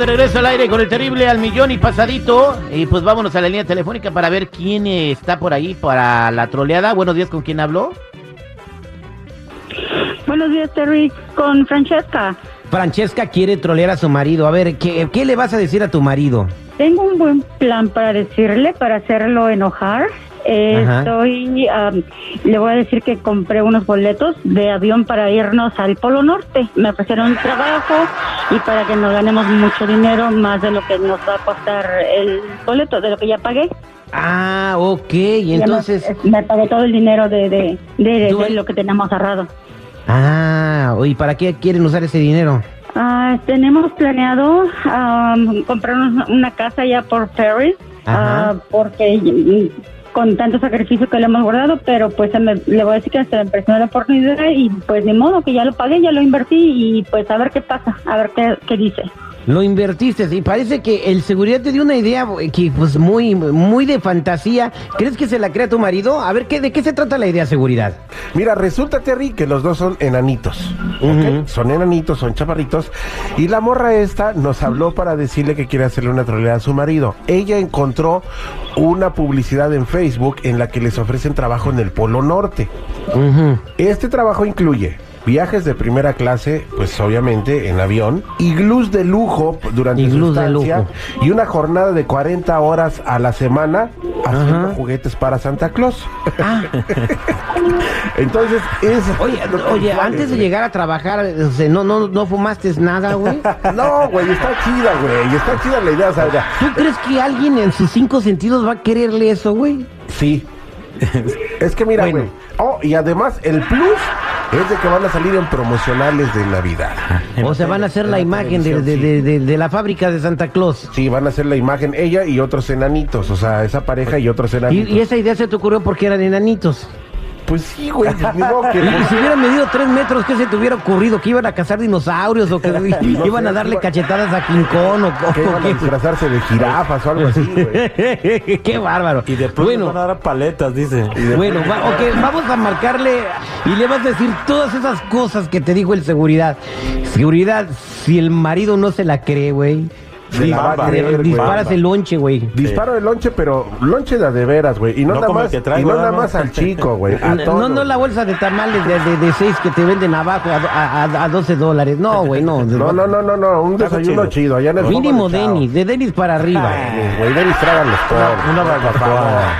de regreso al aire con el terrible al millón y pasadito. Y pues vámonos a la línea telefónica para ver quién está por ahí para la troleada. Buenos días, ¿con quién habló? Buenos días, Terry, con Francesca. Francesca quiere trolear a su marido. A ver, ¿qué, qué le vas a decir a tu marido? Tengo un buen plan para decirle, para hacerlo enojar. Eh, estoy, le voy a decir que compré unos boletos de avión para irnos al Polo Norte. Me ofrecieron trabajo y para que nos ganemos mucho dinero, más de lo que nos va a costar el boleto, de lo que ya pagué. Ah, ok. Y Ya me- entonces. me, pagué todo el dinero de, de, de- lo que teníamos ahorrado. Ah, ¿y para qué quieren usar ese dinero? Ah, tenemos planeado am, comprarnos una casa ya por Paris, Ajá. ah, porque con tanto sacrificio que le hemos guardado, pero pues me- le voy a decir que se me presentó la oportunidad y pues ni modo que ya lo pagué, ya lo invertí y pues a ver qué pasa, a ver qué dice. Lo invertiste y parece que el seguridad te dio una idea eh, que pues muy muy de fantasía. ¿Crees que se la crea tu marido? A ver, ¿qué, ¿de qué se trata la idea seguridad? Mira, resulta, Terry, que los dos son enanitos. Son enanitos, son chaparritos. Y la morra esta nos habló para decirle que quiere hacerle una troleada a su marido. Ella encontró una publicidad en Facebook en la que les ofrecen trabajo en el Polo Norte. Este trabajo incluye viajes de primera clase, pues obviamente en avión, iglús de lujo durante Iglús su de estancia lujo. y una jornada de 40 horas a la semana haciendo Ajá. juguetes para Santa Claus. Ah, Entonces, es oye, oye, antes de llegar a o sea, no, no, no fumaste nada, güey. No, güey, está chida, güey. Está chida la idea, o sea, ya. ¿Tú crees que alguien en sus cinco sentidos va a quererle eso, güey? Sí. Es que mira, Bueno. güey. Oh, y además el plus es de que van a salir en promocionales de Navidad. O sea, van a hacer la imagen de, de- de- de- de la fábrica de Santa Claus. Sí, van a hacer la imagen ella y otros enanitos, o sea, esa pareja y otros Y, enanitos. y esa idea se te ocurrió porque eran enanitos. Pues sí, güey, pues, modo que- Y si hubieran medido tres metros, ¿qué se te hubiera ocurrido? ¿Que iban a cazar dinosaurios o que No iban a darle iba- cachetadas a King Kong o, que iban a qué? disfrazarse de jirafas o algo así, güey. qué bárbaro. Y después bueno, van a dar paletas, dice. bueno, va- ok, vamos a marcarle y le vas a decir todas esas cosas que te dijo el seguridad. Seguridad, si el marido no se la cree, güey. Se. Disparas el lonche, güey. Disparo el lonche, pero lonche de de veras, güey. Y no, No nada más, traigo, y no nada ¿no? más al chico, güey. No, no la bolsa de tamales de, de, de seis que te venden abajo a, a, a- a 12 dólares. No, güey, no. No, no, no, no, no, un desayuno chido. chido. allá en el Mínimo. Denis, de Denis para arriba. Güey, Denis, trágalos todos. Una barbacoa.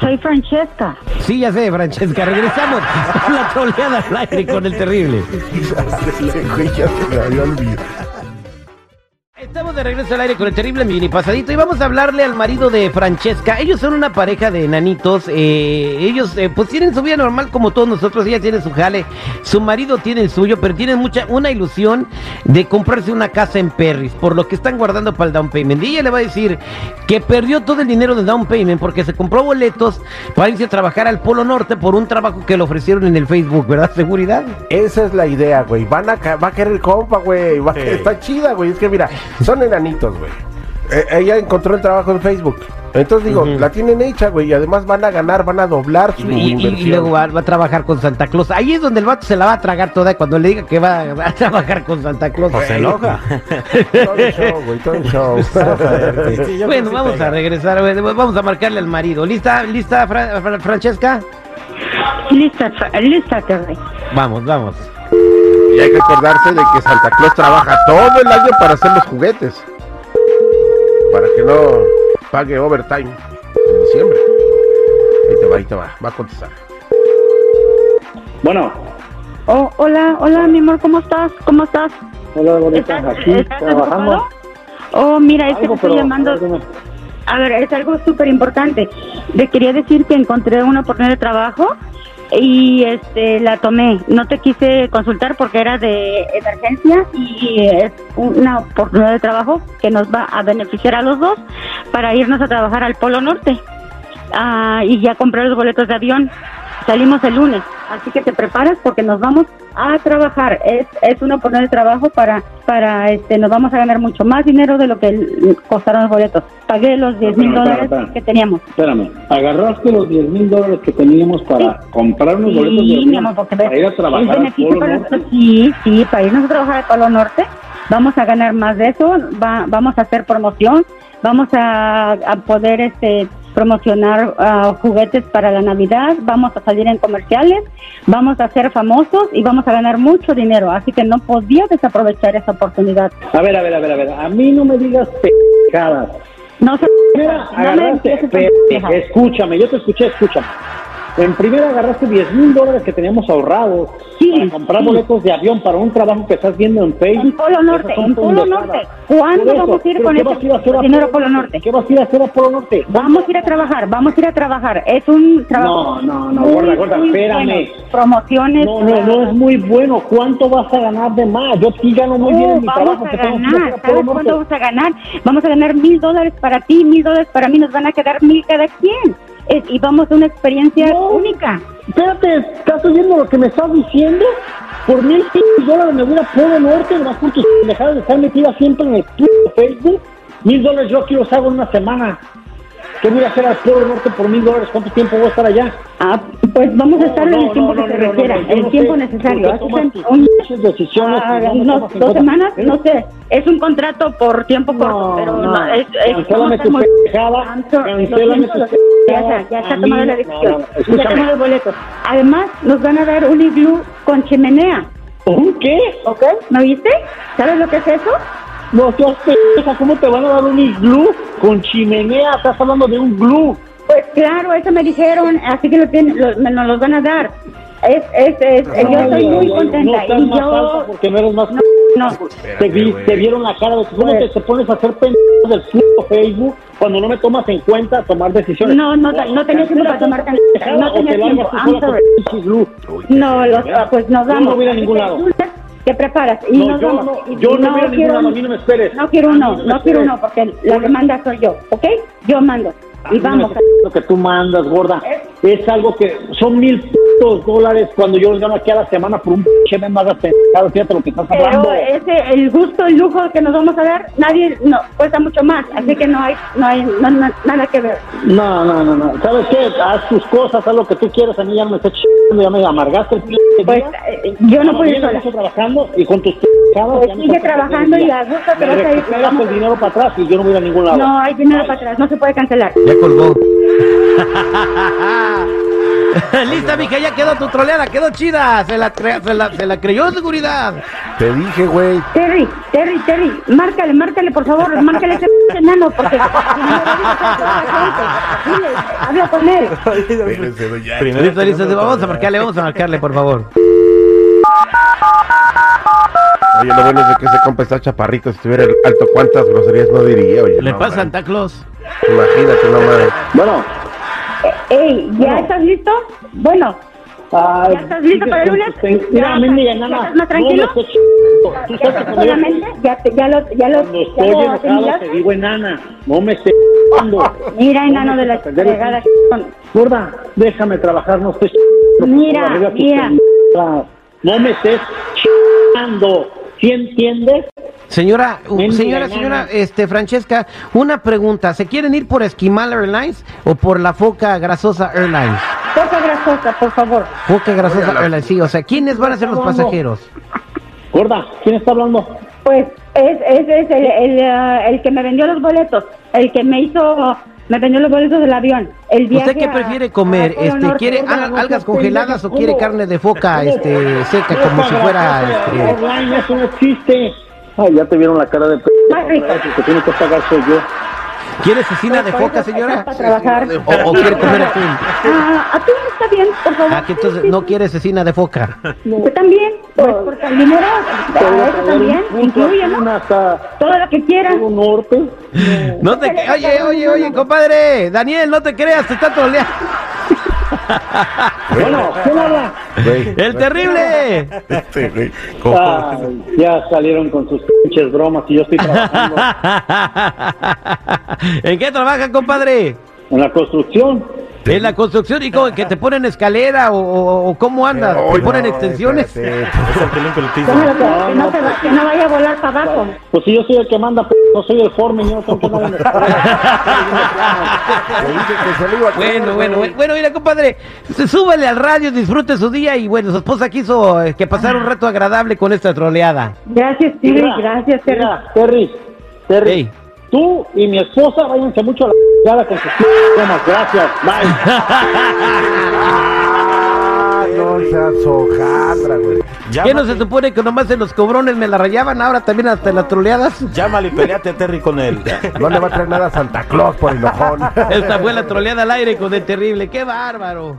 Soy Francesca. Sí, ya sé, Francesca. Regresamos a la troleada al aire con el terrible. Güey, ya se me había olvidado. Estamos de regreso al aire con el terrible mini pasadito y vamos a hablarle al marido de Francesca. Ellos son una pareja de enanitos. eh, ellos eh, pues tienen su vida normal como todos nosotros. Ella tiene su jale, su marido tiene el suyo, pero tienen mucha una ilusión de comprarse una casa en Perris, por lo que están guardando para el down payment. Y ella le va a decir que perdió todo el dinero del down payment porque se compró boletos para irse a trabajar al Polo Norte por un trabajo que le ofrecieron en el Facebook, ¿verdad? Seguridad. Esa es la idea, güey. Van a va a querer el compa, güey. Va- Sí. Está chida, güey. Es que mira, son enanitos, güey. Eh, ella encontró el trabajo en Facebook. Entonces digo, la tienen hecha, güey. Y además van a ganar, van a doblar su Y, y- inversión. y luego va, va a trabajar con Santa Claus. Ahí es donde el vato se la va a tragar toda cuando le diga que va, va a trabajar con Santa Claus. O se enoja. Todo el show, güey, todo el show. Sí, Bueno, vamos pega. a regresar, güey. vamos a marcarle al marido. ¿Lista, lista, Fra- Fra- Francesca? Lista, lista, Terry. Vamos, vamos. Y hay que acordarse de que Santa Claus trabaja todo el año para hacer los juguetes. Para que no pague overtime en diciembre. Ahí te va, ahí te va. Va a contestar. Bueno, Oh, hola, hola, mi amor, ¿cómo estás? ¿Cómo estás? hola bonita, ¿Estás- aquí estás trabajando. ocupado? Oh, mira, es que te estoy llamando. a ver, dime. A ver, es algo súper importante. Le quería decir que encontré una oportunidad de trabajo y este la tomé. No te quise consultar porque era de emergencia y es una oportunidad de trabajo que nos va a beneficiar a los dos para irnos a trabajar al Polo Norte. Ah, y ya compré los boletos de avión. Salimos el lunes, así que te preparas porque nos vamos a trabajar. Es, es una oportunidad de trabajo para, para este, nos vamos a ganar mucho más dinero de lo que costaron los boletos. Pagué los 10 mil dólares que teníamos. Espérame, agarraste los 10 mil dólares que teníamos para comprar unos boletos de Sí, avión mi amor, porque ves, para ir a trabajar al Polo para Norte. nosotros, sí, sí, para irnos a trabajar al Polo Norte vamos a ganar más de eso, va- vamos a hacer promoción, vamos a, a poder este promocionar ah, juguetes para la Navidad, vamos a salir en comerciales, vamos a ser famosos y vamos a ganar mucho dinero, así que no podía desaprovechar esa oportunidad. A ver, a ver, a ver, a ver. A mí no me digas pendejadas. No se Primera, no me escúchame, yo te escuché, escúchame. En primera agarraste 10 mil dólares que teníamos ahorrados Sí, para comprar sí. boletos de avión para un trabajo que estás viendo en Facebook. En Polo Norte, en Polo. Norte. ¿Cuándo vamos a ir ¿pero con ese ir a dinero a Polo Norte? ¿Qué vas a ir a hacer a Polo Norte? Vamos a ir a trabajar, vamos a ir a trabajar. Es un trabajo. No, no, no, muy, gorda, gorda, muy espérame. bueno. Promociones. No, no, no es muy bueno. ¿Cuánto vas a ganar de más? Yo aquí gano muy bien Oh, en mi vamos trabajo. a ganar. a ¿Sabes cuánto vamos a ganar? Vamos a ganar mil dólares para ti, mil dólares para mí. Nos van a quedar mil cada quien. Es- y vamos a una experiencia No. única. Espérate, ¿estás oyendo lo que me estás diciendo? Por mil dólares me voy a Polo Norte, nomás por tus pendejadas de estar metida siempre en el Facebook. Mil dólares yo aquí los hago en una semana. ¿Qué voy a hacer al Polo Norte por mil dólares? ¿Cuánto tiempo voy a estar allá? Ah, pues vamos a estar en No, el tiempo que se requiera, yo el tiempo sé, necesario. tomas tus un- decisiones ah, tomas en dos semanas, ¿Eh? no sé. Es un contrato por tiempo corto, pero no, es, es cancélame tu cancélame tu ya está, ya está tomada la no, decisión. no, ya escúchame. tenemos los boletos. Además, nos van a dar un iglú con chimenea. ¿Un qué? ¿Ok? ¿Me oíste? ¿Sabes lo que es eso? No seas pendeja, ¿cómo te van a dar un iglú con chimenea? Estás hablando de un glú. Pues claro, eso me dijeron, así que lo tienen, lo- me nos los van a dar. Es, es, es, yo estoy muy contenta No estás y más yo alta porque no eres más... no, no, Te, vi- te vieron la cara de cómo Pues- te, te pones a hacer pendejadas del puto Facebook cuando no me tomas en cuenta tomar decisiones. No, no, no tenía tiempo para tomar tan- no tenía tiempo, I'm sorry. no, los, ah, pues nos Yo vamos. no voy a a ningún lado. Te preparas y No, nos yo vamos. no- yo no voy a ningún quiero lado, a uno. mí no me esperes. No quiero A uno, no no quiero uno porque la demanda soy yo, ¿ok? Yo mando. A Y no vamos. lo que tú mandas, gorda. Es algo que son mil dólares cuando yo los gano aquí a la semana por un pinche mes más pendejado. Fíjate lo que estás hablando. Pero ese, el gusto, el lujo que nos vamos a dar, nadie, no, cuesta mucho más. Así que no hay, no hay no- no- nada que ver. No, no, no, no. ¿Sabes qué? Haz tus cosas, haz lo que tú quieras. A mí ya no me está chingando, ya me amargaste el pinche Pues eh, yo no puedo ir sola. trabajando y con tus Pues ya me sigue trabajando y a gusto te Me vas a ir, vamos. el dinero para atrás y yo no voy a ningún lado. No hay dinero para atrás, no se puede cancelar. Ya colgó. Lista, mija, ya quedó tu troleada, quedó chida. Se la, cre- se la, se la creyó seguridad. Te dije, güey. Terry, Terry, Terry, márcale, márcale, por favor, márcale a ese enano, porque si no le digas a la gente, dile, habla con él. Espérense. Primero Listo, listo, tenemos vamos a marcarle, vamos a marcarle, por favor. Oye, lo bueno es de que ese compa está chaparrito. Si estuviera alto, ¿cuántas groserías no diría? Oye, Le no, pasa man. Santa Claus. Imagínate, no mames. Bueno. Ey, ¿ya estás listo? Bueno, ay, ¿ya estás listo para el lunes? pen- Mira, ¿Ya mendiga, estás más no tranquilo? estés chingando. Tú sabes que solamente, ya, te- ya lo, ya lo, Cuando estoy enojado te digo enana, no me estés. Mira, No enano de la fregada. Gorda, déjame trabajar, no estés. Mira, mira. No me estés chingando. ¿Sí entiendes? Señora, uh, señora, señora, este, Francesca, una pregunta. ¿Se quieren ir por Esquimal Airlines o por la Foca Grasosa Airlines? Poca grasosa, por favor. Foca Grasosa Airlines, sí. O sea, ¿quiénes van a ser los pasajeros? Gorda, ¿quién está hablando? Pues es, es, es el, el, ah, el que me vendió los boletos, el que me hizo, me vendió los boletos del avión. El viaje ¿Usted qué a- prefiere comer? a Este, Norte. ¿Quiere al- algas congeladas o quiere carne de foca este, seca, como si fuera... Este... Airline, eso no existe. Ay, ya te vieron la cara de p. Más rico. Que tiene que pagar soy yo. ¿Quiere cecina de foca, señora? Para trabajar. ¿O, o quiere comer atún? Ah, atún está bien, por favor. Ah, que entonces no quiere cecina de foca. Yo también, pues porque el dinero, a eso también, incluye, ¿no? Todo lo que norte. No te... Oye, oye, oye, compadre. Daniel, no te creas, te está troleando. Bueno, ¿quién habla? Güey. ¡El terrible! Este. Ay, ya salieron con sus pinches bromas y yo estoy trabajando ¿En qué trabaja, compadre? en la construcción. En la construcción, ¿y cómo, que te ponen escalera o, o- o cómo andas? ¿Te ponen no, extensiones? espérate. Es el que limpia el piso. Déjalo que, que no va- que no vaya a volar para abajo. Pues si yo soy el que manda, p- no soy el forme, yo no tengo que Bueno, bueno, bueno, bueno, mira, compadre, se- súbele al radio, disfrute su día y bueno, su esposa quiso eh, que pasara un rato agradable con esta troleada. Gracias, Mira, gracias, Terry. mira, Terry, Terry, tú y mi esposa váyanse mucho a la c***ada con sus p- temas. Gracias, bye. Ah, no seas hojaldra, güey. ¿Qué no se supone que nomás en los cobrones me la rayaban, ahora también hasta las troleadas? llámale y peleate, Terry, con él. No le va a traer nada a Santa Claus por enojón. Esta fue la troleada al aire con el terrible, qué bárbaro.